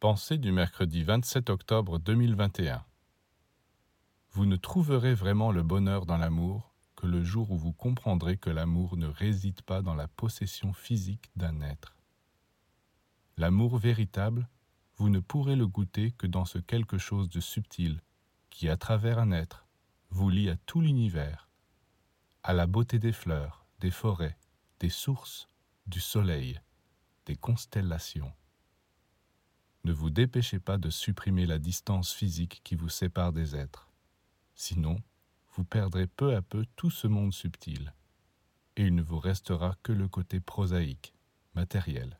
Pensée du mercredi 27 octobre 2021. Vous ne trouverez vraiment le bonheur dans l'amour que le jour où vous comprendrez que l'amour ne réside pas dans la possession physique d'un être. L'amour véritable, vous ne pourrez le goûter que dans ce quelque chose de subtil qui, à travers un être, vous lie à tout l'univers, à la beauté des fleurs, des forêts, des sources, du soleil, des constellations. Ne vous dépêchez pas de supprimer la distance physique qui vous sépare des êtres. Sinon, vous perdrez peu à peu tout ce monde subtil, et il ne vous restera que le côté prosaïque, matériel.